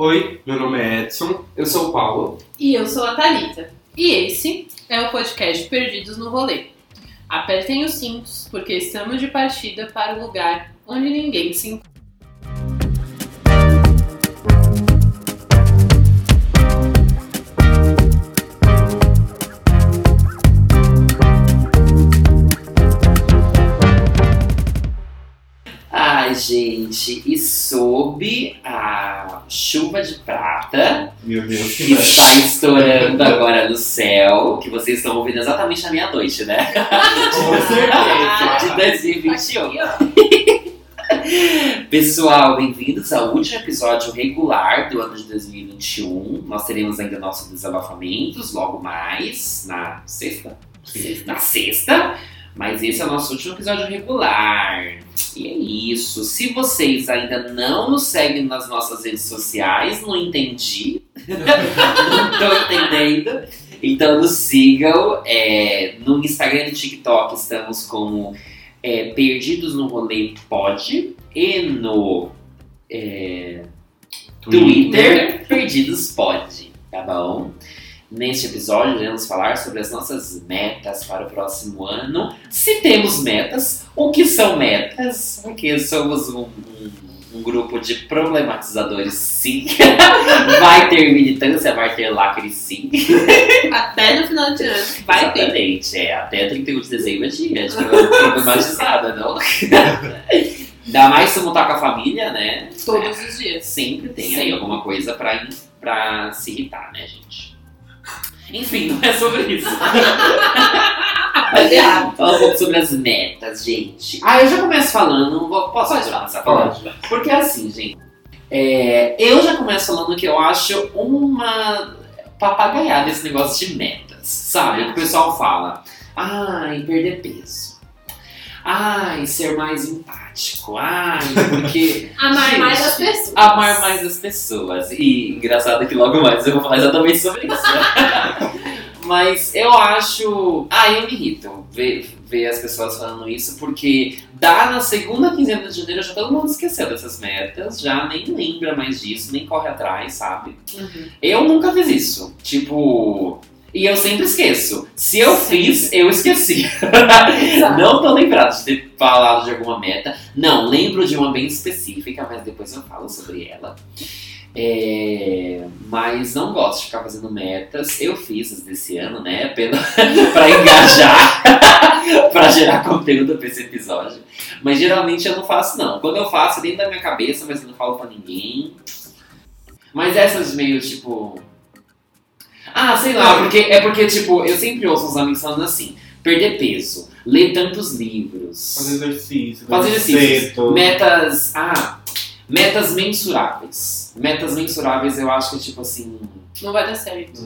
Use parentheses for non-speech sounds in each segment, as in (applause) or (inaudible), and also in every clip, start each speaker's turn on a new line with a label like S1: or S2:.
S1: Oi, meu nome é Edson.
S2: Eu sou o Paulo.
S3: E eu sou a Thalita. E esse é o podcast Perdidos no Rolê. Apertem os cintos, porque estamos de partida para o lugar onde ninguém se encontra.
S2: Gente, e sob a chuva de prata
S1: Meu Deus,
S2: que está estourando agora no céu, que vocês estão ouvindo exatamente na meia-noite, né?
S1: Com certeza.
S2: De 2021.
S3: Aqui, ó. (laughs)
S2: Pessoal, bem-vindos ao último episódio regular do ano de 2021. Nós teremos ainda nossos desabafamentos logo mais, na sexta.
S1: Sim.
S2: Na sexta. Mas esse é o nosso último episódio regular. E é isso. Se vocês ainda não nos seguem nas nossas redes sociais, não entendi. (laughs) não tô entendendo. Então nos sigam. é, no Instagram e TikTok estamos como é, Perdidos no Rolê Pod. E no é, Twitter, Perdidos Pod. Tá bom? Neste episódio, iremos falar sobre as nossas metas para o próximo ano. Se temos metas, o que são metas? Porque somos um, um- um grupo de problematizadores, sim. (laughs) vai ter militância, vai ter lacre, sim.
S3: Até no final de ano. Vai ter.
S2: Exatamente, é. Até 31 de dezembro é dia de problematizada, não? (laughs) Ainda mais se montar com a família, né?
S3: Todos os dias.
S2: Sempre tem aí alguma coisa pra, pra se irritar, né, gente? Enfim, não é sobre isso. (laughs)
S3: Errado.
S2: Fala um pouco sobre as metas, gente. Ah, eu já começo falando. vou- Posso
S3: Pode
S2: começar falando?
S1: Pode.
S2: Porque assim, gente. é, eu já começo falando que eu acho uma papagaiada esse negócio de metas. Sabe? O que o pessoal fala. Ai, perder peso. Ai, ser mais empático. Ai, porque. (laughs)
S3: Amar
S2: Gente,
S3: mais as pessoas.
S2: Amar mais as pessoas. E engraçado que logo mais eu vou falar exatamente sobre isso. (laughs) Mas eu acho. Ah, eu me irrito ver, ver as pessoas falando isso, porque dá na segunda quinzena de janeiro já todo mundo esqueceu dessas metas, já nem lembra mais disso, nem corre atrás, sabe?
S3: Uhum.
S2: Eu nunca fiz isso. Tipo. E eu sempre esqueço. Se eu
S3: Sempre.
S2: fiz, eu esqueci. Não tô lembrado de ter falado de alguma meta. Não, lembro de uma bem específica, mas depois eu falo sobre ela. É, mas não gosto de ficar fazendo metas. Eu fiz as desse ano, né? Pela, (laughs) pra engajar, (laughs) pra gerar conteúdo pra esse episódio. Mas geralmente eu não faço, não. Quando eu faço, é dentro da minha cabeça, mas eu não falo pra ninguém. Mas essas meio tipo. Ah, sei lá, porque é porque, tipo, eu sempre ouço uns amigos falando assim: perder peso, ler tantos livros.
S1: Fazer exercício.
S2: Fazer
S1: cedo.
S2: Metas. Ah, metas mensuráveis. Metas mensuráveis eu acho que é tipo assim.
S3: Não vai dar certo.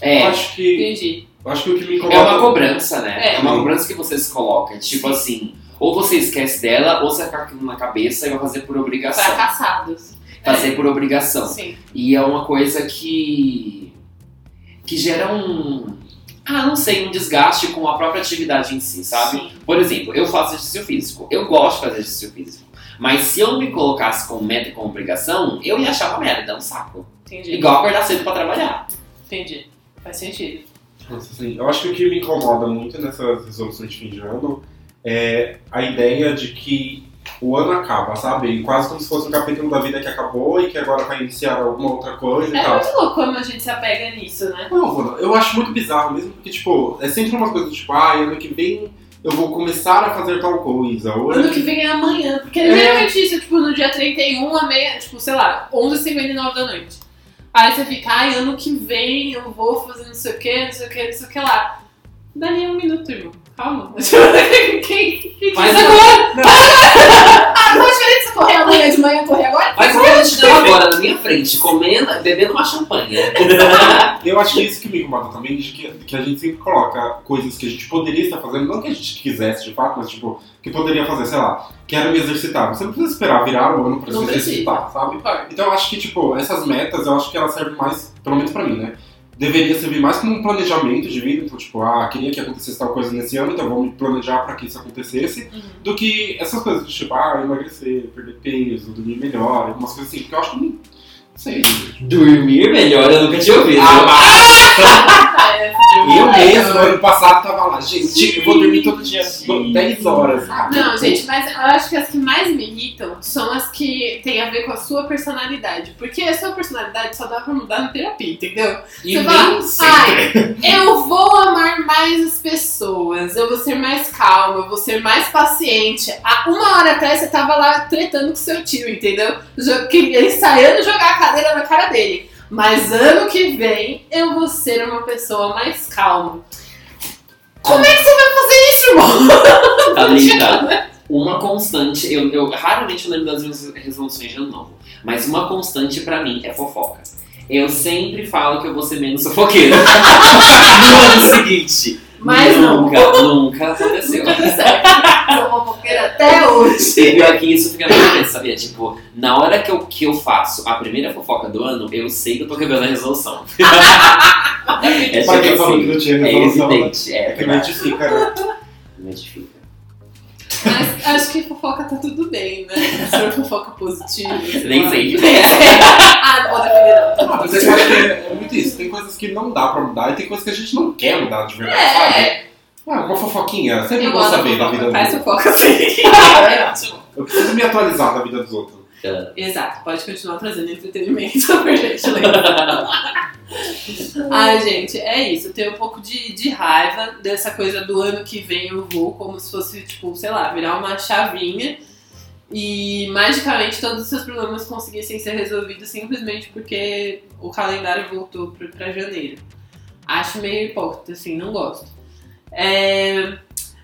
S1: Eu
S2: É.
S1: acho que.
S3: Entendi.
S1: Eu acho que o que me incomoda.
S2: É uma cobrança, né?
S3: É.
S2: É, uma cobrança que você se coloca. Tipo assim, ou você esquece dela, ou você fica com aquilo na cabeça e vai fazer por obrigação.
S3: Fracassados.
S2: Fazer por obrigação.
S3: Sim.
S2: E é uma coisa que. Que gera um. Ah, não sei, um desgaste com a própria atividade em si, sabe?
S3: Sim.
S2: Por exemplo, eu faço exercício físico. Eu gosto de fazer exercício físico. Mas se eu me colocasse como meta e como obrigação, eu ia achar uma merda, um saco.
S3: Entendi.
S2: Igual acordar cedo pra trabalhar.
S3: Entendi. Faz sentido.
S1: Nossa, assim, eu acho que o que me incomoda muito nessas resoluções de fim de ano é a ideia de que o ano acaba, sabe? Quase como se fosse um capítulo da vida que acabou e que agora vai iniciar alguma outra coisa e
S3: É
S1: tal.
S3: muito louco como a gente se apega nisso, né?
S1: Não, mano, eu acho muito bizarro mesmo, porque, tipo, é sempre uma coisa tipo, ah, ano que vem eu vou começar a fazer tal coisa.
S3: Ano que vem é amanhã. Porque
S1: É.
S3: geralmente isso, tipo, no dia 31, a meia, tipo, sei lá, 11h59 da noite. Aí você fica, ai, ano que vem eu vou fazer não sei o que, não sei o que, não sei o que lá. Dali um minuto, irmão. Calma. (laughs) Quem, quem
S2: Mas
S3: diz
S2: eu-
S3: agora? (laughs) Ah, qual a diferença de correr amanhã de manhã correr agora?
S2: Mas eu te deu agora na minha frente, comendo, bebendo uma champanhe. (laughs)
S1: Eu acho que é isso que me incomoda também, de que, que a gente sempre coloca coisas que a gente poderia estar fazendo, não que a gente quisesse de fato, mas tipo, que poderia fazer, sei lá, quero me exercitar. Você não precisa esperar virar o ano pra
S3: Não
S1: se
S3: precisa.
S1: exercitar, sabe? Então eu acho que, tipo, essas metas, eu acho que elas servem mais, pelo menos pra mim, né? Deveria servir mais como um planejamento de vida, então, tipo, ah, queria que acontecesse tal coisa nesse ano, então me planejar pra que isso acontecesse,
S3: Uhum.
S1: do que essas coisas, tipo, ah, emagrecer, perder peso, dormir melhor, algumas coisas assim, porque eu acho que Sei.
S2: Dormir melhor, eu nunca tinha ouvido.
S1: Ah,
S3: é, (laughs)
S1: Eu mesmo, ano passado, tava lá. Gente, eu vou dormir todo dia
S2: Gente.
S1: 10 horas.
S3: Não, gente, mas eu acho que as que mais me irritam são as que têm a ver com a sua personalidade. Porque a sua personalidade só dá pra mudar na terapia, entendeu?
S2: E
S3: Você fala, ai, (laughs) eu vou amar mais as pessoas, eu vou ser mais calma, eu vou ser mais paciente. Há uma hora atrás você tava lá tretando com seu tio, entendeu? Ele ensaiando jogar a cadeira na cara dele. Mas ano que vem eu vou ser uma pessoa mais calma. Como é que você vai fazer isso, irmão?
S2: Tá (laughs) ligado? Uma constante, eu, eu raramente lembro das minhas resoluções de ano novo, mas uma constante pra mim é fofoca. Eu sempre falo que eu vou ser menos fofoqueira. (laughs) no ano seguinte.
S3: Mas não.
S2: nunca, nunca aconteceu.
S3: Nunca deu certo. (laughs) Sou fofoqueira até hoje.
S2: E pior que isso fica na minha cabeça, sabia? Tipo, na hora que eu, que eu faço a primeira fofoca do ano, eu sei que eu tô quebrando a resolução. (laughs) é tipo assim, é evidente, é
S1: É que né?
S2: Identifica.
S3: Mas acho que fofoca tá tudo bem, né? Se for fofoca positiva.
S2: Nem sei.
S3: Nem sei. Ah, não vou defender não.
S1: Ah, mas é é muito isso. Tem coisas que não dá pra mudar e tem coisas que a gente não quer mudar de verdade, sabe?
S3: É,
S1: Ah, uma fofoquinha. Sempre bom
S3: gosto da
S1: saber da vida.
S3: Faz
S1: dos outros.
S3: fofoca assim. (laughs) É ótimo.
S1: Eu preciso me atualizar da vida dos outros.
S3: Exato, pode continuar trazendo entretenimento (laughs) pra gente lembrar. Ai, gente, é isso. Eu tenho um pouco de, de raiva dessa coisa do ano que vem eu vou, como se fosse, tipo, sei lá, virar uma chavinha e magicamente todos os seus problemas conseguissem ser resolvidos simplesmente porque o calendário voltou pra janeiro. Acho meio hipócrita, assim, não gosto. É,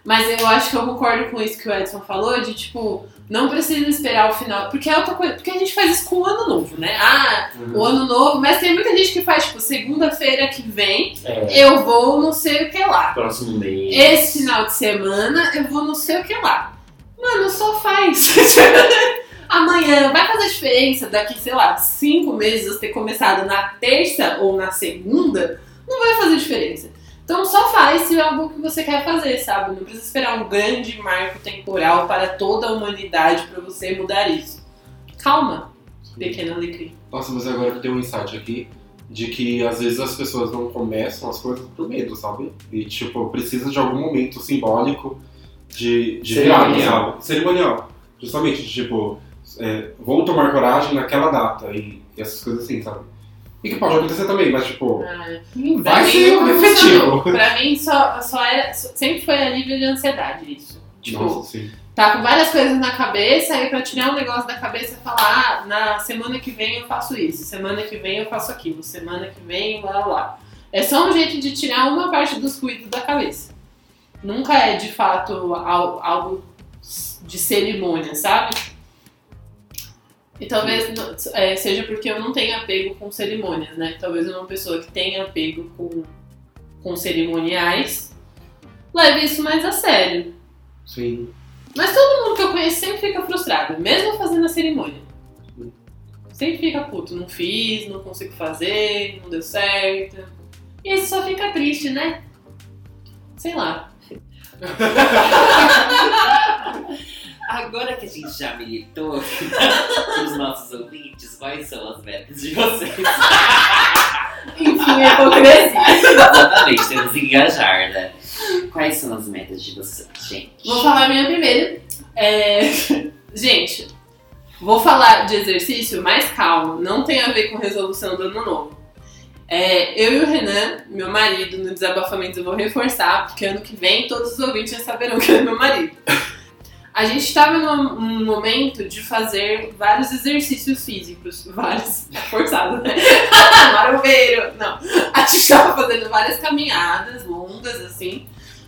S3: Mas eu acho que eu concordo com isso que o Edson falou, de tipo, não precisa esperar o final. Porque é outra coisa. Porque a gente faz isso com o ano novo, né? Ah, o ano novo. Mas tem muita gente que faz, tipo, segunda-feira que vem,
S2: É,
S3: eu vou não sei o que lá.
S2: próximo mês.
S3: Esse final de semana eu vou não sei o que lá. Mano, só faz. (laughs) Amanhã vai fazer diferença daqui, sei lá, cinco meses você ter começado na terça ou na segunda, não vai fazer diferença. Então só faz se é algo que você quer fazer, sabe? Não precisa esperar um grande marco temporal para toda a humanidade para você mudar isso. Calma, pequena alegria.
S1: Nossa, mas agora eu tenho um insight aqui de que às vezes as pessoas não começam as coisas por medo, sabe? E tipo, precisa de algum momento simbólico de, de
S2: Cerimonial.
S1: sabe? Cerimonial. Justamente, de, tipo, é, vou tomar coragem naquela data e, e essas coisas assim, sabe? E que pode acontecer também, mas tipo,
S3: Ah,
S1: vai ser
S3: nunca
S1: efetivo.
S3: Pra mim só, só era. Sempre foi alívio de ansiedade isso. Tipo,
S1: Nossa, sim.
S3: tá com várias coisas na cabeça, aí pra tirar um negócio da cabeça e falar, ah, na semana que vem eu faço isso, semana que vem eu faço aquilo, semana que vem, lá lá. É só um jeito de tirar uma parte dos ruídos da cabeça. Nunca é de fato al- algo de cerimônia, sabe? E talvez é, seja porque eu não tenho apego com cerimônias, né? Talvez uma pessoa que tenha apego com, com cerimoniais leve isso mais a sério.
S1: Sim.
S3: Mas todo mundo que eu conheço sempre fica frustrado, mesmo fazendo a cerimônia. Sempre fica puto, não fiz, não consigo fazer, não deu certo. E aí só fica triste, né? Sei lá. (laughs)
S2: Agora que a gente já militou (laughs) os nossos ouvintes, quais são as metas de vocês?
S3: Enfim, é hipocrisia.
S2: Exatamente, temos que engajar, né? Quais são as metas de vocês, gente?
S3: Vou falar a minha primeira. É, Gente, vou falar de exercício mais calmo, não tem a ver com resolução do ano novo. É, eu e o Renan, meu marido, no desabafamento eu vou reforçar, porque ano que vem todos os ouvintes já saberão que é meu marido. A gente estava num, momento de fazer vários exercícios físicos, vários, (laughs) forçado, né? (laughs) Marombeiro, não. A gente estava fazendo várias caminhadas longas, assim,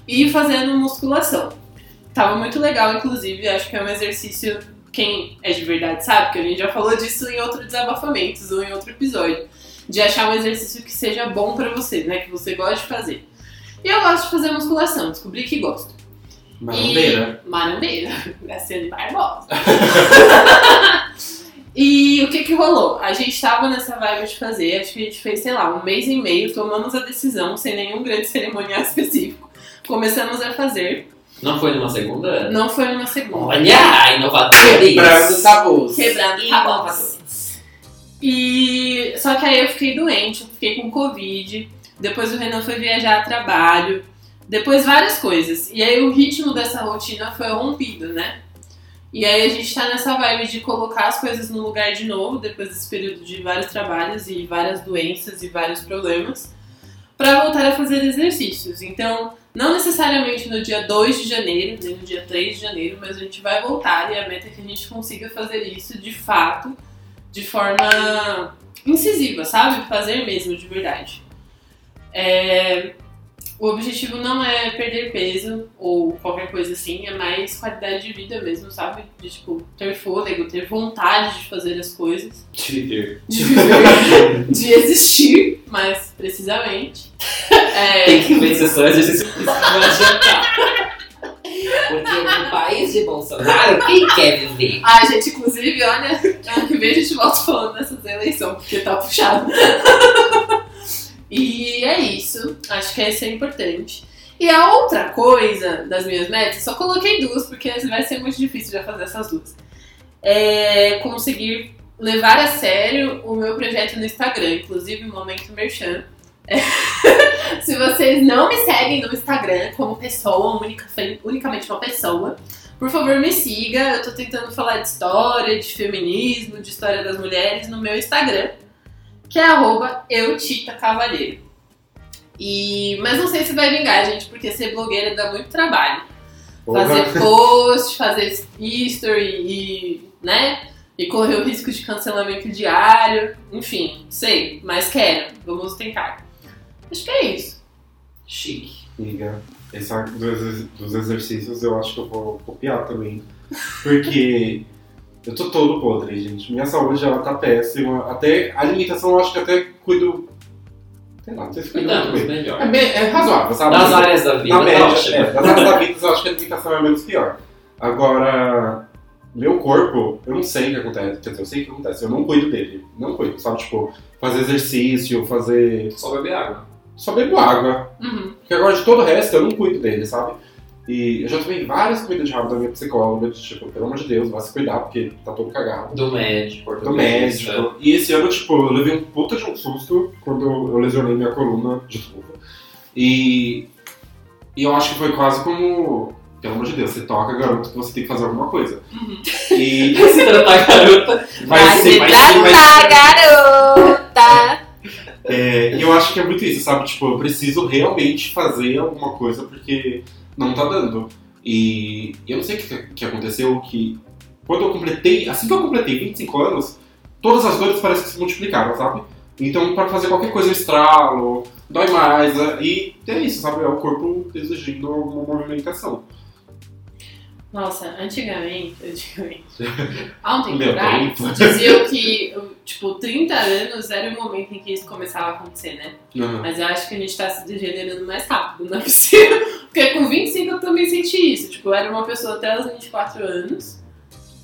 S3: e fazendo musculação. Tava muito legal, inclusive, acho que é um exercício, quem é de verdade sabe, que a gente já falou disso em outro desabafamentos ou em outro episódio, de achar um exercício que seja bom pra você, né, que você gosta de fazer. E eu gosto de fazer musculação, descobri que gosto.
S1: Marombeira.
S3: E... Marombeira, (laughs) Graciane Barbosa. (laughs) e o que que rolou? A gente tava nessa vibe de fazer, acho que a gente fez, sei lá, um mês e meio, tomamos a decisão, sem nenhum grande (laughs) cerimonial específico. Começamos a fazer.
S2: Não foi numa segunda?
S3: Não foi numa segunda.
S2: Olha, inovadores!
S1: Quebrando tabus.
S3: Quebrando tabus. E só que aí eu fiquei doente, eu fiquei com Covid. Depois o Renan foi viajar a trabalho. Depois várias coisas. E aí o ritmo dessa rotina foi rompido, né? E aí a gente tá nessa vibe de colocar as coisas no lugar de novo, depois desse período de vários trabalhos e várias doenças e vários problemas, para voltar a fazer exercícios. Então, não necessariamente no dia 2 de janeiro, nem no dia 3 de janeiro, mas a gente vai voltar e a meta é que a gente consiga fazer isso de fato, de forma incisiva, sabe? Fazer mesmo, de verdade. É, o objetivo não é perder peso ou qualquer coisa assim, é mais qualidade de vida mesmo, sabe? De tipo, ter fôlego, ter vontade de fazer as coisas.
S1: De viver.
S3: De viver, (laughs) de existir, mais precisamente. (laughs) É,
S2: Tem que ver se só exercício físico. Porque no país de Bolsonaro, quem quer viver?
S3: Ah, gente, inclusive, olha, ano que vem a gente volta falando dessas eleições, porque tá puxado. (laughs) e é isso. Acho que essa é importante. E a outra coisa das minhas metas, só coloquei duas, porque vai ser muito difícil já fazer essas duas. É conseguir levar a sério o meu projeto no Instagram, inclusive o Momento Merchan. É. (laughs) Se vocês não me seguem no Instagram como pessoa, única, unicamente uma pessoa, por favor me siga. Eu tô tentando falar de história, de feminismo, de história das mulheres no meu Instagram, que é arroba eutitacavalheiro. E, mas não sei se vai vingar, gente, porque ser blogueira dá muito trabalho. Fazer post, fazer history e, né? E correr o risco de cancelamento diário. Enfim, sei, mas quero. Vamos tentar. Acho que é isso.
S2: Chique.
S1: Amiga, esse arco dos exercícios eu acho que eu vou copiar também. Porque eu tô todo podre, gente. Minha saúde ela tá péssima. Até a alimentação eu acho que até cuido. Sei lá, não sei se cuido muito bem.
S2: melhor.
S1: É, bem- é razoável, sabe?
S2: Nas áreas da vida,
S1: Na média,
S2: ótimo.
S1: é, nas áreas da vida eu acho que a alimentação é menos pior. Agora, meu corpo, eu não sei o que acontece. Quer dizer, eu sei o que acontece. Eu não cuido dele. Não cuido, sabe? Tipo, fazer exercício, fazer.
S2: Só beber água.
S1: Só bebo água.
S3: Uhum.
S1: Porque agora de todo o resto eu não cuido dele, sabe? E eu já tomei várias comidas de rabo da minha psicóloga, tipo, pelo amor de Deus, vai se cuidar, porque tá todo cagado.
S2: Do médico,
S1: Do médico. E esse ano, tipo, eu levei um puta de um susto quando eu lesionei minha coluna de novo. E, e eu acho que foi quase como. Pelo amor de Deus, você toca, garoto, que você tem que fazer alguma coisa.
S3: Uhum.
S1: E (laughs)
S2: Se tratar garota,
S1: vai ser, vai ser, vai ser.
S3: garota!
S1: É, e eu acho que é muito isso, sabe? Tipo, eu preciso realmente fazer alguma coisa porque não tá dando. E eu não sei o que, que aconteceu, que quando eu completei, assim que eu completei 25 anos, todas as dores parecem que se multiplicaram, sabe? Então, pra fazer qualquer coisa eu estralo, dói mais, né? e é isso, sabe? É o corpo exigindo alguma movimentação.
S3: Nossa, antigamente, (laughs) antigamente, (laughs) há um tempo atrás, diziam que, tipo, 30 anos era o momento em que isso começava a acontecer, né?
S1: Uhum.
S3: Mas eu acho que a gente tá se degenerando mais rápido, não é possível. (laughs) Porque com 25 eu também senti isso. Tipo, eu era uma pessoa até os 24 anos.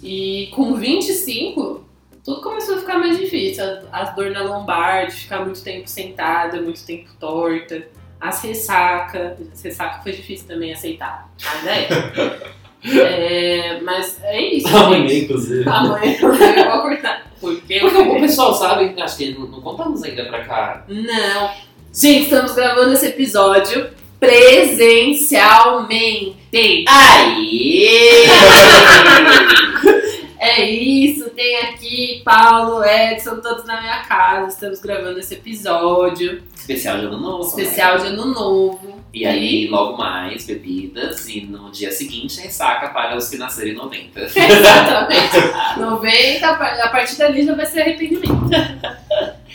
S3: E com 25, tudo começou a ficar mais difícil. As, dor na lombar, de ficar muito tempo sentada, muito tempo torta. As ressaca. Ressaca foi difícil também aceitar. Mas é. É, mas é isso.
S2: amanhã,
S3: gente.
S2: inclusive.
S3: Amanhã (laughs) eu vou cortar. Porque
S2: Porque o pessoal sabe, acho que não, não contamos ainda pra cá.
S3: Não. Gente, estamos gravando esse episódio presencialmente.
S2: Aê! (laughs)
S3: É isso, tem aqui Paulo, Edson, todos na minha casa. Estamos gravando esse episódio
S2: Especial de ano novo.
S3: especial
S2: né?
S3: de ano novo.
S2: E aí, logo mais, bebidas. E no dia seguinte, ressaca para os que nasceram em 90. (laughs)
S3: Exatamente. 90, a partir dali já vai ser arrependimento.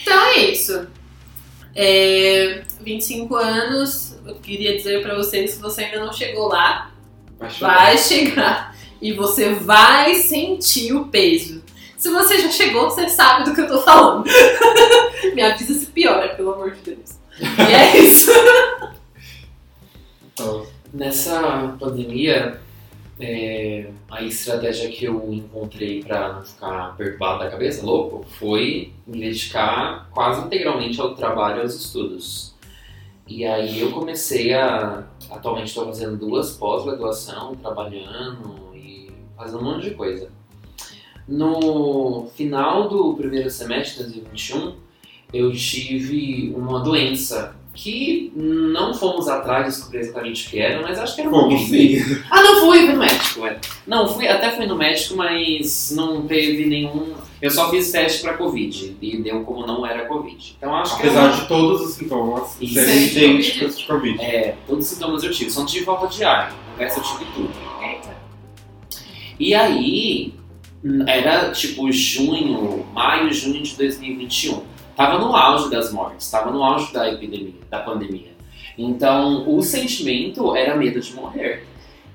S3: Então é isso. É, 25 anos, eu queria dizer pra vocês, se você ainda não chegou lá,
S1: Vai
S3: vai chegar e você vai sentir o peso. Se você já chegou, você sabe do que eu tô falando. (laughs) Me avisa se piora, pelo amor de Deus. E é (laughs) isso.
S1: Então,
S2: Nessa pandemia, é, a estratégia que eu encontrei para não ficar perturbado da cabeça, louco, foi me dedicar quase integralmente ao trabalho e aos estudos. E aí eu comecei a. Atualmente estou fazendo duas pós-graduação, trabalhando fazendo um monte de coisa. No final do primeiro semestre de 2021, eu tive uma doença que não fomos atrás de descobrir exatamente o que era, mas acho que era uma
S1: Como
S2: gripe.
S1: sim?
S2: Ah, não fui, fui no médico. Não, fui, até fui no médico, mas não teve nenhum. Eu só fiz teste pra Covid e deu como não era Covid. Então acho que
S1: Apesar de todos os sintomas serem idênticos de Covid.
S2: É, todos os sintomas eu tive, só não tive falta de ar. O resto eu tive tudo. E aí, era tipo junho, maio, junho de 2021. Tava no auge das mortes, tava no auge da epidemia, da pandemia. Então, o sentimento era medo de morrer.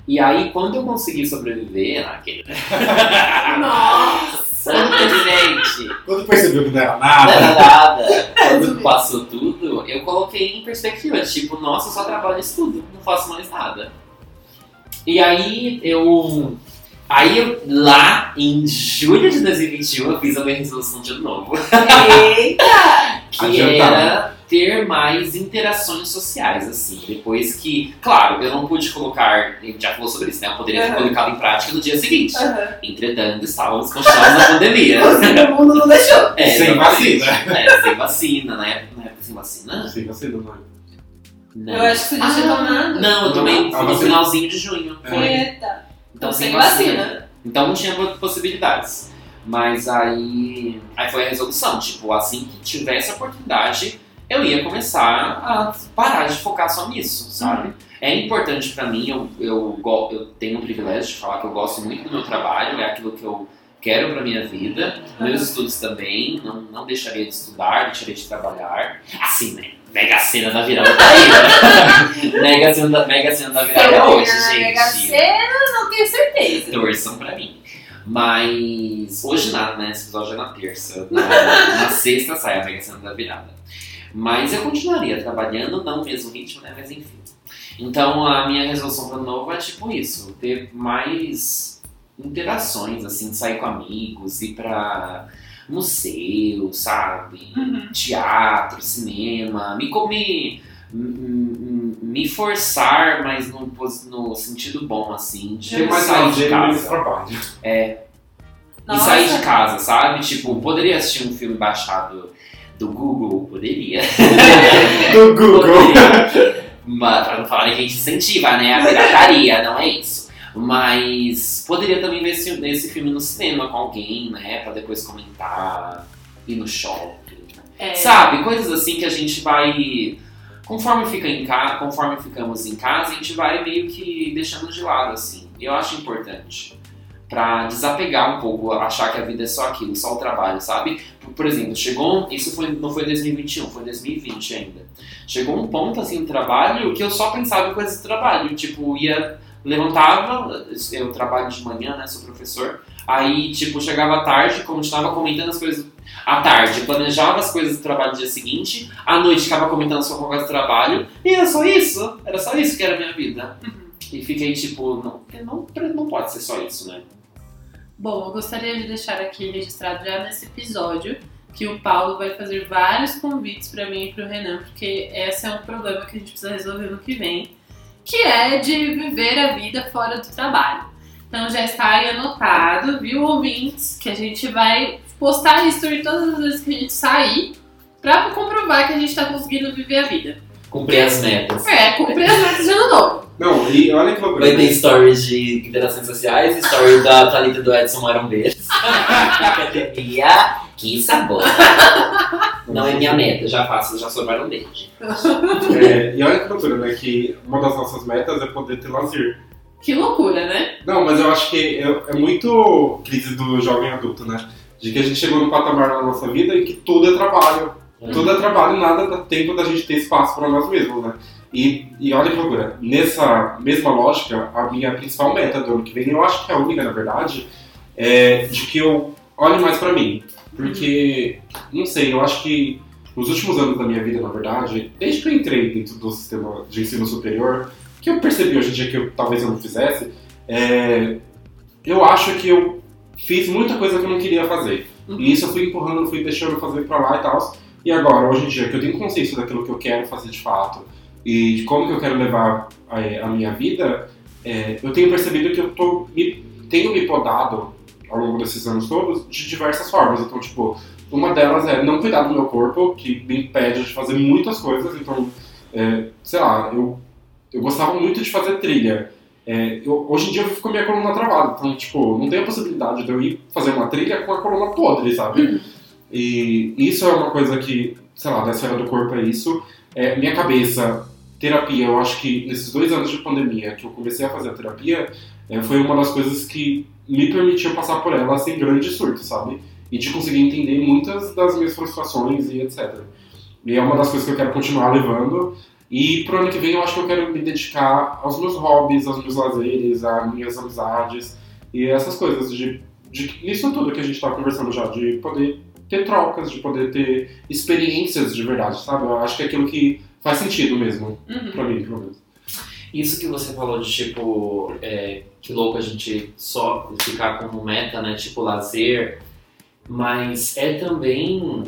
S2: E aí, quando eu consegui sobreviver naquele. (laughs)
S3: Nossa!
S2: Simplesmente,
S1: Quando percebeu que não era
S2: não
S1: nada,
S2: era nada. (laughs) Quando passou tudo, eu coloquei em perspectiva, tipo, nossa, eu só trabalho isso tudo, não faço mais nada. E aí eu. Aí eu, lá em julho de 2021 eu fiz a minha resolução de novo.
S4: Eita! (laughs)
S2: Que
S1: Adiantado.
S2: era ter mais interações sociais, assim. Depois que. Claro, eu não pude colocar. A gente já falou sobre isso, né? Eu poderia ter colocado em prática no dia seguinte.
S4: Aham.
S2: Entretanto, estávamos continuados na pandemia. (laughs)
S4: O mundo não deixou.
S2: É,
S1: Sem vacina.
S2: É, sem vacina, na época, na época sem vacina?
S1: Sim, você não é.
S2: Não.
S4: Eu acho que você já tinha tomado.
S2: Não, eu tomei
S1: Não, a
S2: no
S1: vacina-
S2: finalzinho de junho.
S1: É.
S4: Eita.
S2: Então sem
S4: sem
S2: vacina.
S4: vacina.
S2: Então não tinha possibilidades. Mas aí, aí foi a resolução, tipo, assim que tivesse a oportunidade, eu ia começar a parar de focar só nisso, sabe? É importante pra mim, eu, eu, eu tenho o privilégio de falar que eu gosto muito do meu trabalho, é aquilo que eu quero pra minha vida, meus estudos também, não, não deixaria de estudar, deixaria de trabalhar. Assim, né? Mega cena da virada tá aí, né? (laughs) Mega cena da, mega cena da virada é hoje, gente.
S4: Mega tenho certeza.
S2: Torçam pra mim. Mas hoje nada, né? Esse episódio é na terça. (laughs) Na, na sexta sai a Mega Sena da virada. Mas eu continuaria trabalhando, não no mesmo ritmo, né? Mas enfim. Então a minha resolução para novo é tipo isso: ter mais interações, assim, sair com amigos, ir pra museu, sabe?
S3: Uhum.
S2: Teatro, cinema, me comer. Me, forçar, mas no, no sentido bom, assim, de
S1: Ter mais
S2: sair de
S1: e
S2: casa.
S1: trabalho.
S2: E sair de casa, sabe? Tipo, poderia assistir um filme baixado do Google? Poderia. (laughs)
S1: Do Google.
S2: Poderia. Mas, pra não falar que a gente incentiva, né? A pirataria, não é isso. Mas poderia também ver esse, esse filme no cinema com alguém, né? Pra depois comentar, ir no shopping.
S3: É,
S2: Sabe? Coisas assim que a gente vai. Conforme, fica em ca... Conforme ficamos em casa, a gente vai meio que deixando de lado, assim. Eu acho importante. Pra desapegar um pouco, achar que a vida é só aquilo, só o trabalho, sabe? Por, exemplo, chegou. Isso foi, não foi 2021, foi 2020 ainda. Chegou um ponto assim no trabalho que eu só pensava em coisas do trabalho. Tipo, ia. Levantava, eu trabalho de manhã, né? Sou professor. Aí, tipo, chegava à tarde, continuava comentando as coisas à tarde, planejava as coisas do trabalho no dia seguinte, à noite ficava comentando sobre qualquer coisa do trabalho, e era só isso, era só isso que era a minha vida. E fiquei tipo, não, não, não pode ser só isso, né?
S3: Bom, eu gostaria de deixar aqui registrado já nesse episódio que o Paulo vai fazer vários convites pra mim e pro Renan, porque esse é um problema que a gente precisa resolver no que vem, que é de viver a vida fora do trabalho. Então já está aí anotado, viu, ouvintes, que a gente vai postar history todas as vezes que a gente sair pra comprovar que a gente tá conseguindo viver a vida.
S2: Cumprir as metas.
S3: É, cumprir as metas de ano novo.
S1: Não, e olha que loucura.
S2: Vai ter stories de interações sociais, story da Thalita e do Edson Marombeiros. (laughs) Academia, que sabor. (laughs) Não é minha meta, já faço, já sou marombeiro.
S1: É, e olha que loucura, né? Que uma das nossas metas é poder ter lazer.
S3: Que loucura, né?
S1: Não, mas eu acho que é, é muito crise do jovem adulto, né? De que a gente chegou num patamar na nossa vida em que tudo é trabalho. Tudo é trabalho, nada dá tempo da gente ter espaço para nós mesmos, né? E, e olha que loucura, nessa mesma lógica, a minha principal meta do ano que vem, eu acho que é a única, na verdade, é de que eu olhe mais para mim. Porque, não sei, eu acho que nos últimos anos da minha vida, na verdade, desde que eu entrei dentro do sistema de ensino superior, que eu percebi hoje em dia que eu, talvez eu não fizesse, é, eu acho que eu fiz muita coisa que eu não queria fazer. E isso eu fui empurrando, fui deixando fazer pra lá e tal. E agora, hoje em dia, que eu tenho consciência daquilo que eu quero fazer de fato e de como que eu quero levar a, a minha vida, é, eu tenho percebido que eu tô me, tenho me podado ao longo desses anos todos de diversas formas. Então, tipo, uma delas é não cuidar do meu corpo, que me impede de fazer muitas coisas. Então, é, sei lá, eu, eu gostava muito de fazer trilha. É, eu- hoje em dia eu fico com a minha coluna travada, então, tipo, não tem a possibilidade de eu ir fazer uma trilha com a coluna podre, sabe? E isso é uma coisa que, sei lá, da esfera do corpo é isso. É, minha cabeça, terapia, eu acho que nesses dois anos de pandemia que eu comecei a fazer a terapia, é, foi uma das coisas que me permitiu passar por ela sem grande surto, sabe? E de conseguir entender muitas das minhas frustrações e etc. E é uma das coisas que eu quero continuar levando. E pro ano que vem eu acho que eu quero me dedicar aos meus hobbies, aos meus lazeres, às minhas amizades e essas coisas. De, de, isso tudo que a gente tá conversando já, de poder ter trocas, de poder ter experiências de verdade, sabe? Eu acho que é aquilo que faz sentido mesmo,
S3: Uhum.
S1: pra mim, pelo menos.
S2: Isso que você falou de tipo, é, que louco a gente só ficar como meta, né? Tipo, lazer. Mas é também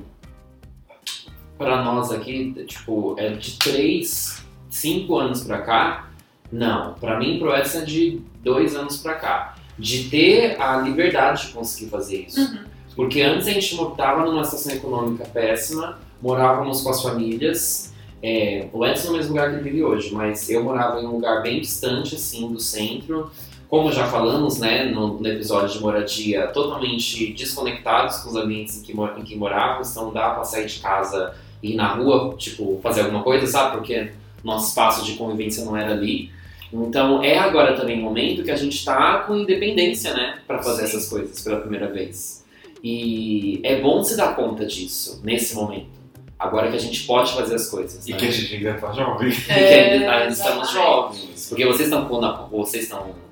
S2: pra nós aqui, tipo, é de 3, 5 anos pra cá. Não, pra mim pro Edson é de 2 anos pra cá. De ter a liberdade de conseguir fazer isso.
S3: Uhum.
S2: Porque antes a gente estava numa situação econômica péssima, morávamos com as famílias. É, o Edson é o mesmo lugar que ele vive hoje, mas eu morava em um lugar bem distante, assim, do centro. Como já falamos, né, no, no episódio de moradia, totalmente desconectados com os ambientes em que, mor- em que morávamos, então dá pra sair de casa e ir na rua, tipo, fazer alguma coisa, sabe? Porque nosso espaço de convivência não era ali. Então é agora também o momento que a gente tá com independência, né, pra fazer
S3: Sim.
S2: essas coisas pela primeira vez. E é bom se dar conta disso, nesse momento. Agora que a gente pode fazer as coisas.
S1: E
S2: né?
S1: que a gente ainda tá jovem.
S3: É,
S2: ainda, ainda estamos
S3: exatamente.
S2: jovens. Porque vocês estão vocês estão.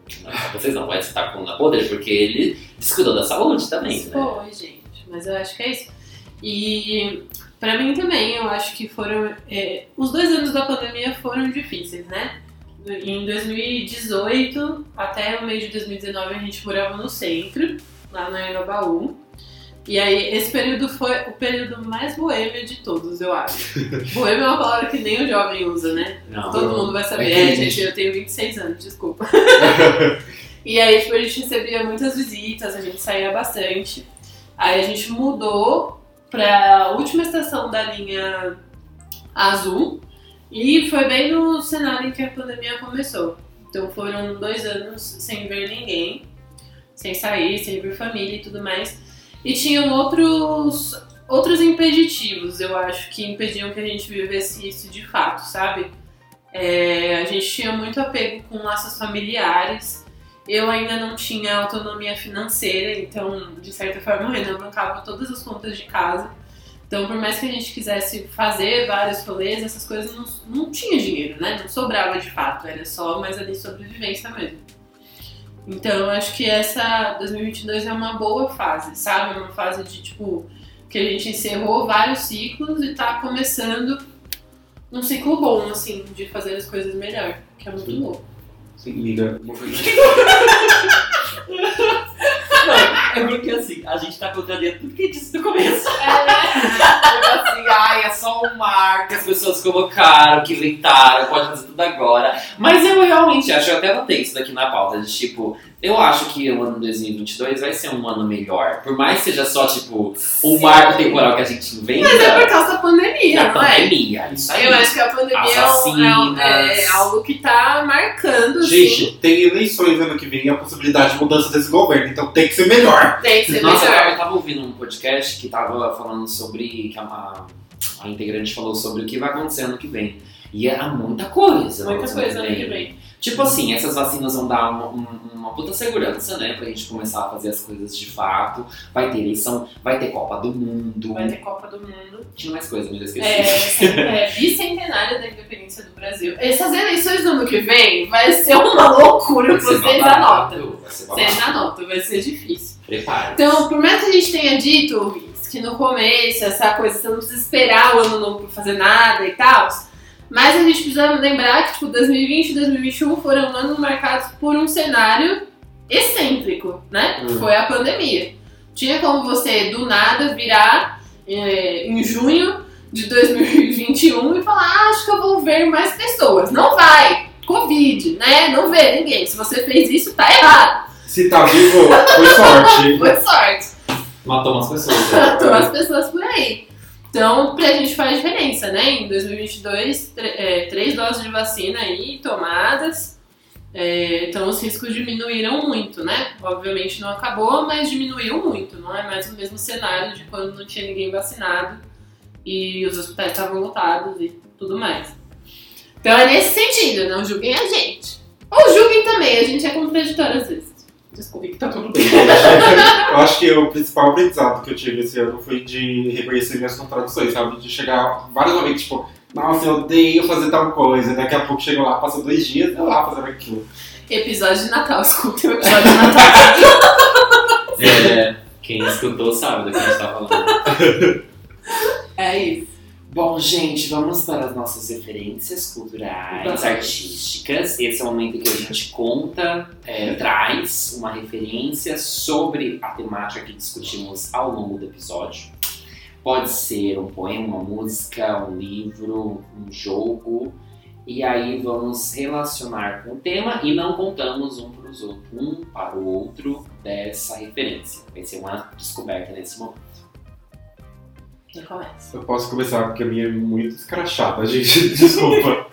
S2: Vocês não, Edson tá com na podre porque ele descuidou da saúde também, né?
S3: Foi, gente. Mas eu acho que é isso. E pra mim também, eu acho que foram. é, os dois anos da pandemia foram difíceis, né? Em 2018 até o mês de 2019 a gente morava no centro, lá na Engabaú. E aí, esse período foi o período mais boêmio de todos, eu acho. (laughs) boêmio é uma palavra que nem o jovem usa, né?
S2: Não.
S3: Todo mundo vai saber.
S2: É
S3: É, gente, eu tenho 26 anos, desculpa. (laughs) e aí, tipo, a gente recebia muitas visitas, a gente saía bastante. Aí a gente mudou pra última estação da linha azul e foi bem no cenário em que a pandemia começou. Então foram dois anos sem ver ninguém, sem sair, sem ver família e tudo mais. E tinham outros, outros impeditivos, eu acho, que impediam que a gente vivesse isso de fato, sabe? É, a gente tinha muito apego com laços familiares. Eu ainda não tinha autonomia financeira, então, de certa forma, eu ainda bancava todas as contas de casa. Então, por mais que a gente quisesse fazer vários rolês, essas coisas não, não tinha dinheiro, né? Não sobrava de fato, era só mais ali sobrevivência mesmo. Então, eu acho que essa 2022 é uma boa fase, sabe? Uma fase de, tipo, que a gente encerrou vários ciclos e tá começando um ciclo bom, assim, de fazer as coisas melhor, que é muito
S1: Sim.
S3: louco.
S1: Sim, linda. Uma coisa-
S2: É porque assim, a gente tá contrariando tudo que disse no começo.
S3: É,
S2: Tipo assim, ai, é só um mar que as pessoas colocaram, que inventaram, pode fazer tudo agora. Mas eu realmente acho, eu até botei isso daqui na pauta, de tipo, eu acho que o ano 2022 vai ser um ano melhor. Por mais que seja só, tipo, um marco temporal que a gente inventa.
S3: Mas é por causa da pandemia,
S2: da
S3: não é?
S2: pandemia, isso aí.
S3: Eu acho que a pandemia é, um- é, é
S2: Assassinas.
S3: algo que tá marcando, assim.
S1: Gente, tem eleições ano que vem e a possibilidade de mudança desse governo, então tem que ser melhor.
S3: Tem que ser
S2: Nossa,
S3: melhor.
S2: tava- eu tava ouvindo um podcast que tava falando sobre. que a, a, a integrante falou sobre o que vai acontecer ano que vem. E era muita coisa.
S3: Muita coisa ano que vem.
S2: Tipo assim, essas vacinas vão dar uma, um- uma puta segurança, né? Pra gente começar a fazer as coisas de fato. Vai ter eleição, vai ter Copa do Mundo.
S3: Vai ter Copa do Mundo.
S2: Tinha mais coisa, me esqueci.
S3: É, (laughs) é bicentenário da independência do Brasil. Essas eleições do ano que vem vai ser uma loucura, vocês anotam. Vocês anotam, vai ser difícil.
S2: Prepara.
S3: Então, por mais que a gente tenha dito, que no começo, essa coisa, você não precisa esperar o ano novo pra fazer nada e tal, mas a gente precisa lembrar que, tipo, 2020 e 2021 foram anos marcados por um cenário excêntrico, né?
S2: Hum.
S3: foi a pandemia. Tinha como você, do nada, virar é, em junho de 2021 e falar, ah, acho que eu vou ver mais pessoas. Não vai! Covid, né? Não vê ninguém. Se você fez isso, tá errado.
S1: Se tá vivo, foi sorte. (laughs)
S3: Foi sorte.
S5: Matou umas pessoas. né?
S3: Matou as pessoas por aí. Então, pra gente faz diferença, né? Em 2022, tr- é, três doses de vacina aí tomadas. É, então, os riscos diminuíram muito, né? Obviamente não acabou, mas diminuiu muito. Não é mais o mesmo cenário de quando não tinha ninguém vacinado e os hospitais estavam lotados e tudo mais. Então, é nesse sentido, não julguem a gente. Ou julguem também, a gente é contraditório às vezes. Desculpe que tá tudo bem.
S1: Eu acho que o principal aprendizado que eu tive esse ano foi de reconhecer minhas contradições, sabe? De chegar vários momentos, tipo, nossa, eu odeio fazer tal coisa. Daqui a pouco chego lá, passa dois dias, eu lá fazendo aquilo.
S3: Episódio de Natal, escutem o episódio de Natal.
S5: É, quem escutou sabe do que a gente tá falando.
S3: É isso.
S2: Bom, gente, vamos para as nossas referências culturais,
S3: Vamos.
S2: artísticas. Esse é o momento que a gente conta, é, traz uma referência sobre a temática que discutimos ao longo do episódio. Pode ser um poema, uma música, um livro, um jogo. E aí vamos relacionar com o tema e não contamos um para os outros, um para o outro dessa referência. Vai ser uma descoberta nesse momento.
S3: Começa?
S1: Eu posso começar porque a minha é muito escrachada, (laughs) gente. Desculpa.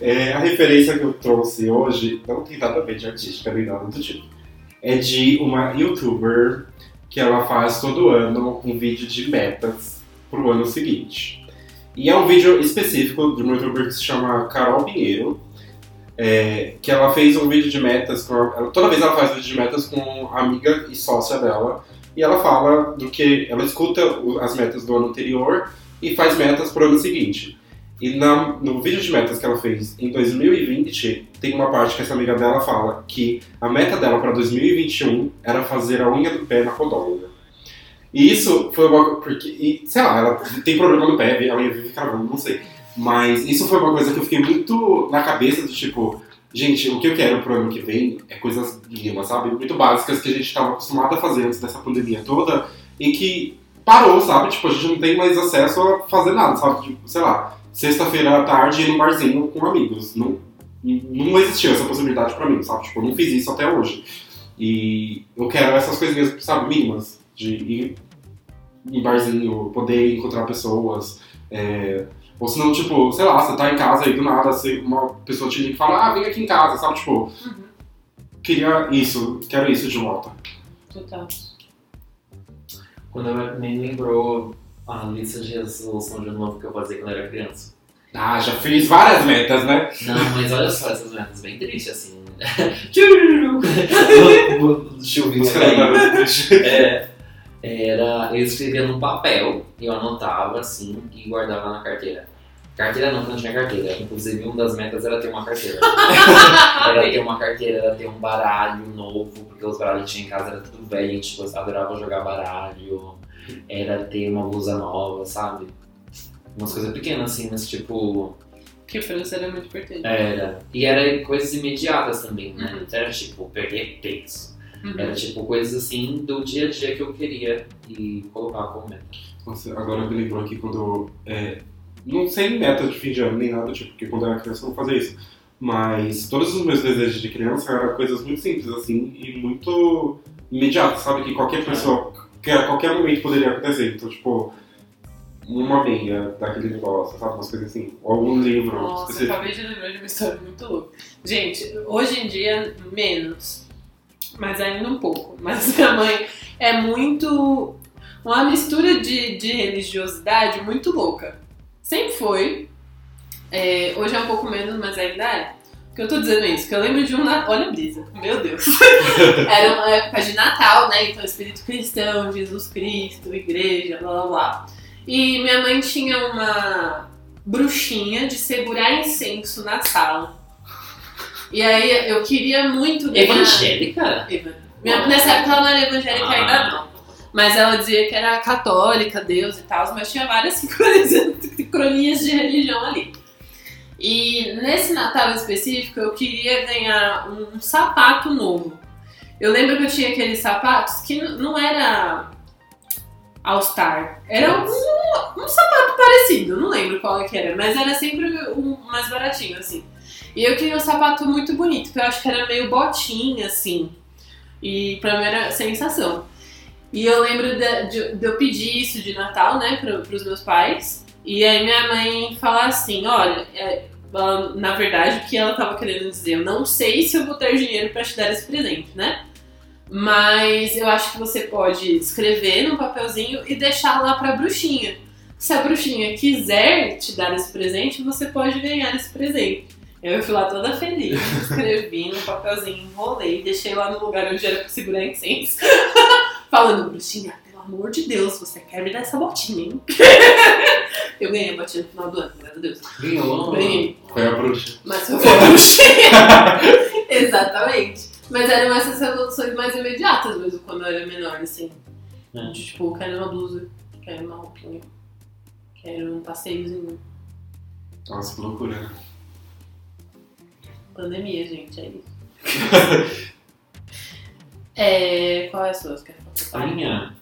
S1: É, a referência que eu trouxe hoje não tem nada a ver de artística nem nada do tipo. É de uma youtuber que ela faz todo ano um vídeo de metas pro ano seguinte. E é um vídeo específico de uma youtuber que se chama Carol Pinheiro. é, que ela fez um vídeo de metas com toda vez ela faz vídeo de metas com a amiga e sócia dela e ela fala do que ela escuta o- as metas do ano anterior e faz metas pro ano seguinte. E na- no vídeo de metas que ela fez em 2020, tem uma parte que essa amiga dela fala que a meta dela para 2021 era fazer a unha do pé na podóloga. E isso foi uma porque e, sei lá, ela tem problema no pé, a unha vive cravando, não sei. Mas isso foi uma coisa que eu fiquei muito na cabeça do tipo, gente, o que eu quero pro ano que vem é coisas mínimas, sabe? Muito básicas que a gente estava acostumado a fazer antes dessa pandemia toda e que parou, sabe? Tipo, a gente não tem mais acesso a fazer nada, sabe? Tipo, sei lá, sexta-feira à tarde ir num barzinho com amigos. Não, não existiu essa possibilidade pra mim, sabe? Tipo, eu não fiz isso até hoje. E eu quero essas coisinhas, sabe, mínimas. De ir em barzinho, poder encontrar pessoas. é, Ou se não, tipo, sei lá, você tá em casa e do nada você, uma pessoa te liga e fala, ah, vem aqui em casa, sabe? Tipo, queria isso, quero isso de volta.
S3: Total.
S5: Quando eu me lembrou a lista de resolução de novo que eu fazia quando eu era criança.
S1: Ah, já fiz várias metas, né?
S5: Não, mas olha só essas metas bem tristes, assim. (laughs) Chuvinho. (laughs) É, era, eu escrevia num papel, eu anotava assim e guardava na carteira. Carteira não, porque não tinha carteira. Inclusive, uma das metas era ter uma carteira. (laughs) era ter uma carteira, era ter um baralho novo, porque os baralhos que tinha em casa era tudo velho, a gente adorava jogar baralho. Era ter uma blusa nova, sabe? Umas coisas pequenas assim, mas tipo.
S3: Que você era muito importante.
S5: Era. E era coisas imediatas também, né?
S3: Uhum.
S5: Não era tipo, perder peso.
S3: Uhum.
S5: Era tipo coisas assim do dia a dia que eu queria e colocar como meta.
S1: Nossa, agora me lembrou aqui quando. é, não sei meta de fim de ano nem nada tipo, porque quando eu era criança eu não fazia isso. Mas todos os meus desejos de criança eram coisas muito simples, assim, e muito imediatas, sabe? Que qualquer pessoa, que a qualquer momento poderia acontecer. Então, tipo, uma meia daquele negócio, sabe? Umas coisas assim. Ou um livro
S3: Nossa, eu
S1: específico.
S3: acabei de lembrar de uma história muito louca. Gente, hoje em dia, menos. Mas ainda um pouco. (laughs) Mas minha mãe é muito. Uma mistura de, de religiosidade muito louca. Sempre foi. É, hoje é um pouco menos, mas ainda é. Por que eu tô dizendo isso? Que eu lembro de um Natal. Olha a brisa, meu Deus. (laughs) Era uma época de Natal, né? Então, espírito cristão, Jesus Cristo, igreja, blá blá blá. E minha mãe tinha uma bruxinha de segurar incenso na sala. E aí eu queria muito ganhar.
S5: Evangélica?
S3: Eva- Minha, nessa época ela não era evangélica ainda não. Mas ela dizia que era católica, Deus e tal, mas tinha várias (laughs) sincronias, de religião ali. E nesse Natal específico eu queria ganhar um sapato novo. Eu lembro que eu tinha aqueles sapatos que não era All Star, era um, um sapato parecido, não lembro qual é que era, mas era sempre o mais baratinho assim. E eu queria um sapato muito bonito, que eu acho que era meio botinha assim. E pra mim era sensação. E eu lembro de, de- de eu pedir isso de Natal, né, pro, pros meus pais. E aí minha mãe falar assim, olha, é, ela- na verdade o que ela tava querendo dizer, eu não sei se eu vou ter dinheiro pra te dar esse presente, né? Mas eu acho que você pode escrever num papelzinho e deixar lá pra bruxinha. Se a bruxinha quiser te dar esse presente, você pode ganhar esse presente. Eu fui lá toda feliz, escrevi no papelzinho, enrolei, deixei lá no lugar onde era pra segurar incenso. (laughs) Falando, bruxinha, pelo amor de Deus, você quer me dar essa botinha, hein? (laughs) Eu ganhei a botinha no final do ano, graças a Deus.
S2: Ganhou.
S3: Ganhei.
S1: Foi a bruxa.
S3: Mas foi a bruxinha. (laughs) Exatamente. Mas eram essas resoluções mais imediatas mesmo, quando eu era menor, assim.
S2: É.
S3: Tipo, quero uma blusa, quero uma roupinha, quero um passeiozinho.
S1: Nossa, que loucura. né?
S3: Pandemia, gente, é isso. (laughs) é, qual é a sua? Você quer falar?
S2: A minha.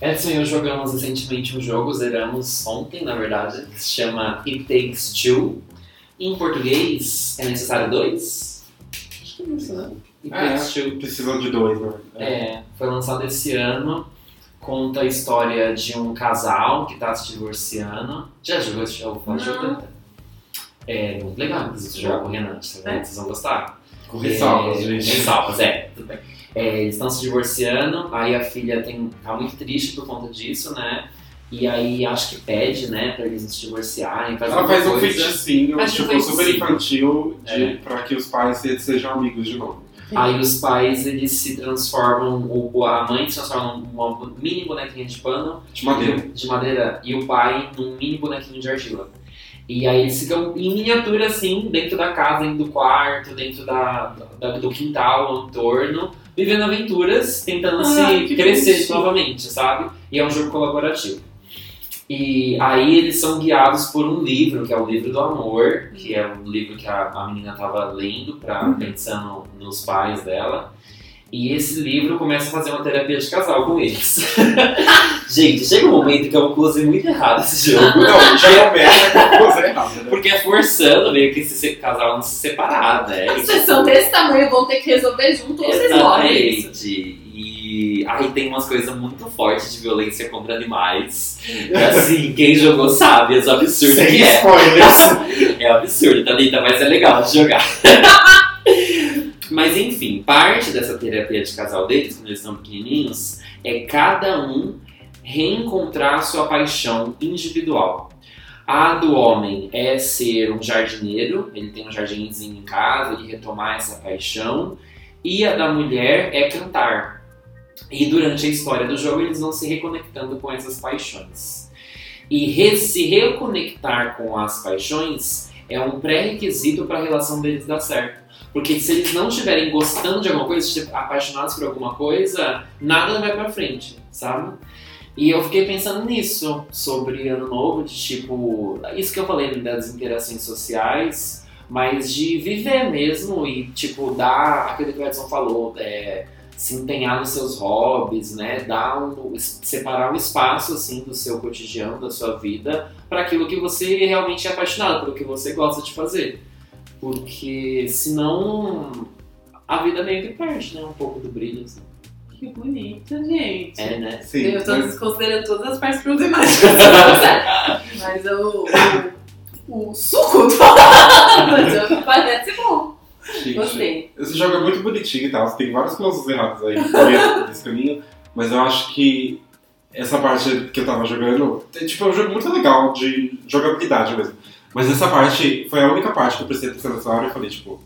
S2: Edson e eu jogamos recentemente um jogo, zeramos ontem, na verdade, que se chama It Takes Two. Em português, é necessário dois? Acho que é isso, né? It
S1: É,
S2: Takes Two.
S1: precisam de dois, né?
S2: É, foi lançado esse ano. Conta a história de um casal que tá se divorciando. Já jogou esse jogo? Fala,
S3: Não.
S2: jogo. É muito legal, inclusive, jogar com o Renan,
S3: É?
S2: vocês vão gostar.
S1: Com ressalvas,
S2: É,
S1: gente.
S2: Ressalvas, é, tudo bem. É, eles estão se divorciando, aí a filha tem, tá muito triste por conta disso, né? E aí acho que pede, né, pra eles se divorciarem. Faz
S1: Ela faz um
S2: coisa.
S1: feiticinho,
S3: Faz um
S1: tipo, super infantil, de,
S2: É.
S1: pra que os pais se- sejam amigos de novo.
S2: Aí os pais, eles se transformam, o, a mãe se transforma numa mini bonequinha de pano
S1: De madeira.
S2: de madeira e o pai num mini bonequinho de argila. E aí eles ficam em miniatura assim, dentro da casa, dentro do quarto, dentro da, da- do quintal, ao entorno, vivendo aventuras, tentando
S3: Ai,
S2: se crescer
S3: bonitinho.
S2: novamente, sabe? E é um jogo colaborativo. E aí eles são guiados por um livro, que é o livro do amor, que é um livro que a, a menina estava lendo, pra, pensando nos pais dela. E esse livro começa a fazer uma terapia de casal com eles. (laughs) Gente, chega um momento que é um close muito errado esse jogo.
S1: Não, (laughs) já começa com coisa errada, né?
S2: Porque é forçando meio que esse casal a não se separar, né?
S3: Vocês são desse tamanho, vão ter que resolver junto ou vocês morrem. isso.
S2: Exatamente. E aí tem umas coisas muito fortes de violência contra animais. E, (laughs) assim, quem jogou sabe as absurdas
S1: Sem
S2: que é.
S1: spoilers.
S2: É absurdo, Thalita, mas é legal de jogar. Mas enfim, parte dessa terapia de casal deles, quando eles são pequenininhos, é cada um reencontrar sua paixão individual. A do homem é ser um jardineiro, ele tem um jardinzinho em casa, ele retomar essa paixão. E a da mulher é cantar. E durante a história do jogo eles vão se reconectando com essas paixões. E re- se reconectar com as paixões é um pré-requisito para a relação deles dar certo. Porque se eles não estiverem gostando de alguma coisa, apaixonados por alguma coisa, nada vai pra frente, sabe? E eu fiquei pensando nisso, sobre ano novo, de tipo, isso que eu falei das interações sociais, mas de viver mesmo e, tipo, dar aquilo que o Edson falou, é, se empenhar nos seus hobbies, né? Dar um, separar um espaço, assim, do seu cotidiano, da sua vida, para aquilo que você realmente é apaixonado, pelo que você gosta de fazer. Porque senão a vida meio que perde, né? Um pouco do brilho, assim.
S3: Que bonito, gente.
S2: É, né?
S1: Sim,
S3: eu tô
S1: mas-
S3: desconsiderando todas as partes problemáticas. (laughs) mas o, o, o suco do (laughs) parece bom.
S1: Gente,
S3: Gostei.
S1: Esse jogo é muito bonitinho e tal, tem vários closes errados aí (laughs) desse caminho, mas eu acho que essa parte que eu tava jogando, é, tipo, é um jogo muito legal de jogabilidade mesmo. Mas essa parte foi a única parte que eu prestei atenção nessa hora e falei, tipo,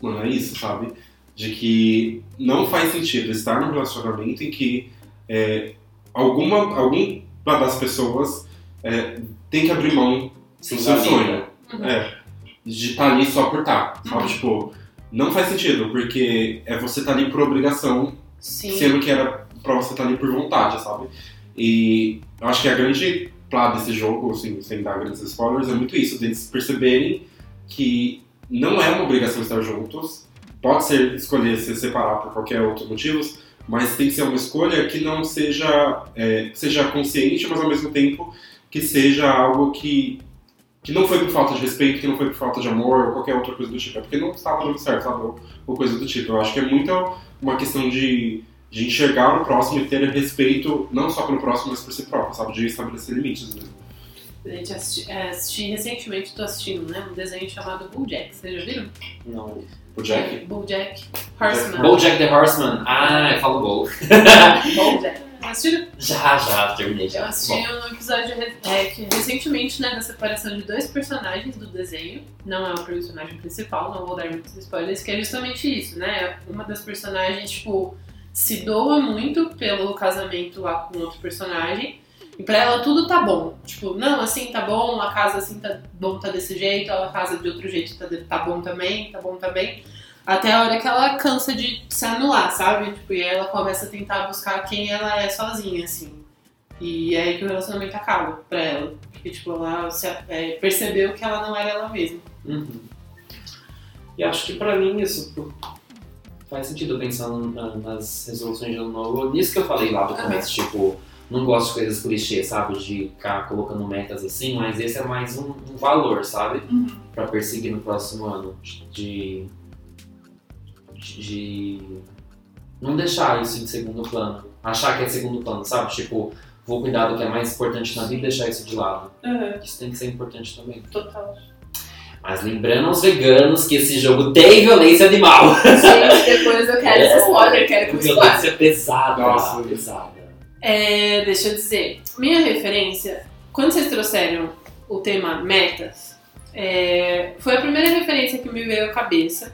S1: mano, é isso, sabe? De que não faz sentido estar num relacionamento em que é, alguma, alguma das pessoas é, tem que abrir mão do seu sonho.
S3: Uhum.
S1: É. De estar ali só por estar, sabe?
S3: Uhum.
S1: Tipo, não faz sentido, porque é você estar ali por obrigação,
S3: Sim.
S1: sendo que era pra você estar ali por vontade, sabe? E eu acho que a grande plá desse jogo, assim, sem dar grandes spoilers, é muito isso, deles perceberem que não é uma obrigação estar juntos, pode ser escolher se separar por qualquer outro motivo, mas tem que ser uma escolha que não seja, é, seja consciente, mas ao mesmo tempo que seja algo que que não foi por falta de respeito, que não foi por falta de amor ou qualquer outra coisa do tipo. É porque não estava dando certo, sabe? Ou, ou coisa do tipo. Eu acho que é muito uma questão de, de enxergar o próximo e ter respeito não só pelo próximo, mas por si próprio, sabe? De estabelecer limites mesmo.
S3: Gente, assisti, é, assisti recentemente, tô assistindo, né? Um desenho chamado Bulljack. Vocês já viram?
S5: Não.
S1: O Jack?
S3: Bulljack Horseman.
S5: Bojack the Horseman. Ah, eu falo gol.
S3: Bulljack. Assistiram?
S5: Já, já, terminei já.
S3: Eu assisti um episódio é, que recentemente, né, da separação de dois personagens do desenho. Não é o personagem principal, não vou dar muitos spoilers, que é justamente isso, né? Uma das personagens, tipo, se doa muito pelo casamento lá com outro personagem. E pra ela tudo tá bom. Tipo, não, assim tá bom, a casa assim tá bom, tá desse jeito, a casa de outro jeito tá, tá bom também, tá bom também. Até a hora que ela cansa de se anular, sabe? Tipo, e aí ela começa a tentar buscar quem ela é sozinha, assim. E é aí que o relacionamento acaba pra ela. Porque, tipo, ela se, é, percebeu que ela não era ela mesma.
S5: Uhum. E acho que pra mim isso faz sentido pensando na- nas resoluções de ano novo. Nisso que eu falei lá do começo, tipo, não gosto de coisas clichês, sabe? De ficar colocando metas assim, mas esse é mais um, um valor, sabe? Pra perseguir no próximo ano. De. De. não deixar isso em segundo plano. Achar que é segundo plano, sabe? Tipo, vou cuidar do que é mais importante na vida e deixar isso de lado. Isso tem que ser importante também.
S3: Total.
S5: Mas lembrando aos veganos que esse jogo tem violência animal.
S3: Gente, depois eu quero esse spoiler, quero que spoiler.
S5: Violência pesada.
S1: Nossa.
S5: pesada.
S3: É, deixa eu dizer, minha referência, quando vocês trouxeram o tema metas, é, foi a primeira referência que me veio à cabeça.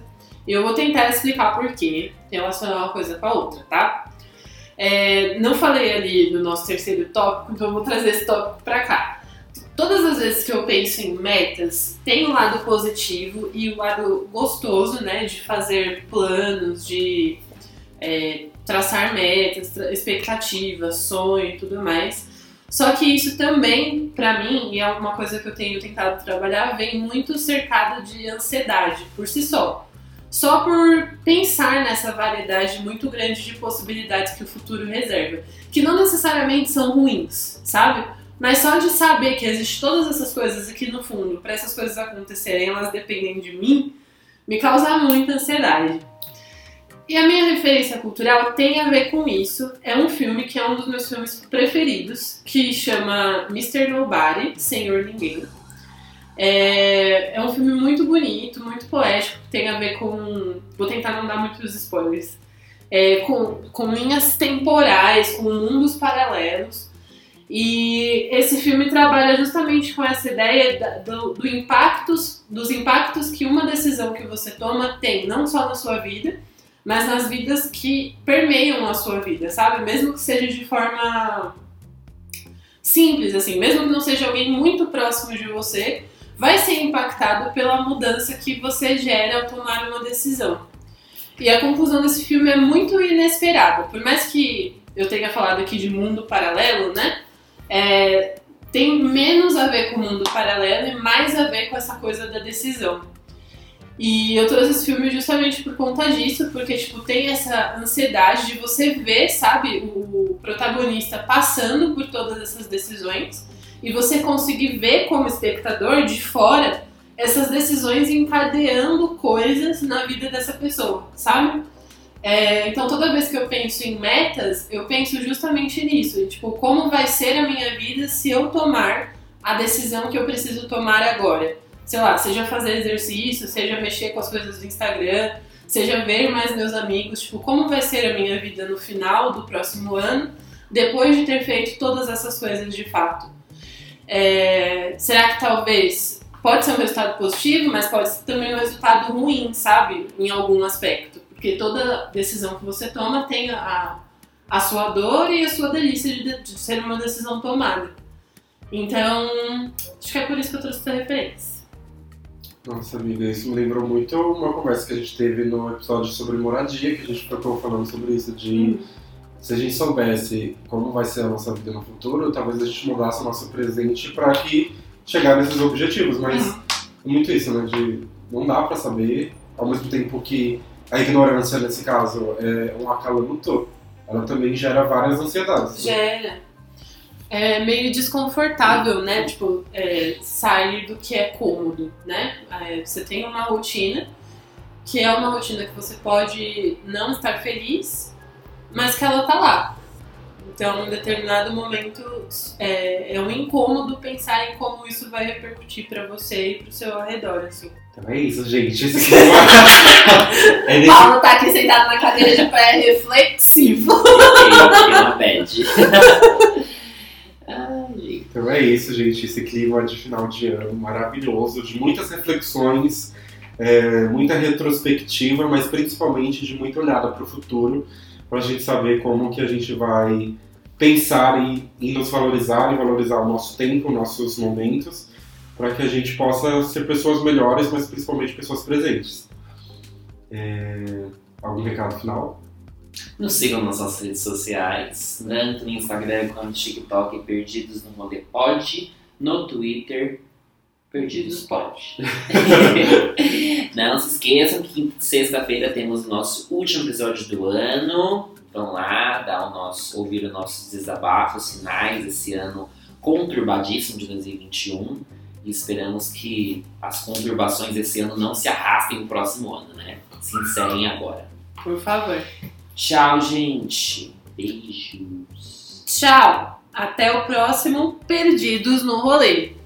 S3: E eu vou tentar explicar por quê, relacionar uma coisa com a outra, tá? É, não falei ali no nosso terceiro tópico, então eu vou trazer esse tópico pra cá. Todas as vezes que eu penso em metas, tem o lado positivo e o lado gostoso, né, de fazer planos, de é, traçar metas, expectativas, sonho e tudo mais. Só que isso também, pra mim, e é uma coisa que eu tenho tentado trabalhar, vem muito cercado de ansiedade por si só. Só por pensar nessa variedade muito grande de possibilidades que o futuro reserva, que não necessariamente são ruins, sabe? Mas só de saber que existem todas essas coisas que no fundo, para essas coisas acontecerem, elas dependem de mim, me causa muita ansiedade. E a minha referência cultural tem a ver com isso. É um filme que é um dos meus filmes preferidos, que chama Mr. Nobody, Senhor Ninguém. É, é um filme muito bonito, muito poético, tem a ver com. Vou tentar não dar muitos spoilers. É, com, com linhas temporais, com mundos paralelos. E esse filme trabalha justamente com essa ideia do, do impactos, dos impactos que uma decisão que você toma tem, não só na sua vida, mas nas vidas que permeiam a sua vida, sabe? Mesmo que seja de forma simples, assim, mesmo que não seja alguém muito próximo de você, vai ser impactado pela mudança que você gera ao tomar uma decisão. E a conclusão desse filme é muito inesperada. Por mais que eu tenha falado aqui de mundo paralelo, né? É, tem menos a ver com o mundo paralelo e mais a ver com essa coisa da decisão. E eu trouxe esse filme justamente por conta disso, porque tipo, tem essa ansiedade de você ver, sabe, o protagonista passando por todas essas decisões e você conseguir ver como espectador de fora essas decisões encadeando coisas na vida dessa pessoa, sabe? É, então toda vez que eu penso em metas, eu penso justamente nisso, tipo, como vai ser a minha vida se eu tomar a decisão que eu preciso tomar agora sei lá, seja fazer exercício, seja mexer com as coisas do Instagram, seja ver mais meus amigos, tipo, como vai ser a minha vida no final do próximo ano, depois de ter feito todas essas coisas de fato. É, será que talvez pode ser um resultado positivo, mas pode ser também um resultado ruim, sabe? Em algum aspecto. Porque toda decisão que você toma tem a, a sua dor e a sua delícia de, de ser uma decisão tomada. Então, acho que é por isso que eu trouxe essa referência.
S1: Nossa, amiga, isso me lembrou muito uma conversa que a gente teve no episódio sobre moradia, que a gente ficou falando sobre isso, de se a gente soubesse como vai ser a nossa vida no futuro, talvez a gente mudasse o nosso presente para que chegar nesses objetivos, mas é muito isso, né, de não dá para saber, ao mesmo tempo que a ignorância nesse caso é um acalanto, ela também gera várias ansiedades. né?
S3: Gera. é meio desconfortável, né? Tipo, é, sair do que é cômodo, né? É, você tem uma rotina que é uma rotina que você pode não estar feliz, mas que ela tá lá. Então, em determinado momento, é, é um incômodo pensar em como isso vai repercutir pra você e pro seu arredor, assim.
S1: Então é isso, gente. (laughs) É nesse
S4: Paulo tá aqui sentado na cadeira de pé reflexivo. (laughs)
S2: Gente.
S1: Então é isso, gente. Esse clima de final de ano maravilhoso, de muitas reflexões, é, muita retrospectiva, mas principalmente de muita olhada para o futuro, para a gente saber como que a gente vai pensar em nos valorizar e valorizar o nosso tempo, nossos momentos, para que a gente possa ser pessoas melhores, mas principalmente pessoas presentes. É, algum recado final?
S2: Nos sigam nas nossas redes sociais, tanto no Instagram quanto no TikTok, Perdidos no Rolê Pod, no Twitter, Perdidos Pod. (laughs) Não se esqueçam que sexta-feira temos o nosso último episódio do ano. Vão lá, dar o nosso, ouvir os nossos desabafos finais esse ano conturbadíssimo de 2021. E esperamos que as conturbações desse ano não se arrastem no próximo ano, né? Se encerrem agora.
S3: Por favor.
S2: Tchau, gente. Beijos.
S3: Tchau! Até o próximo Perdidos no Rolê.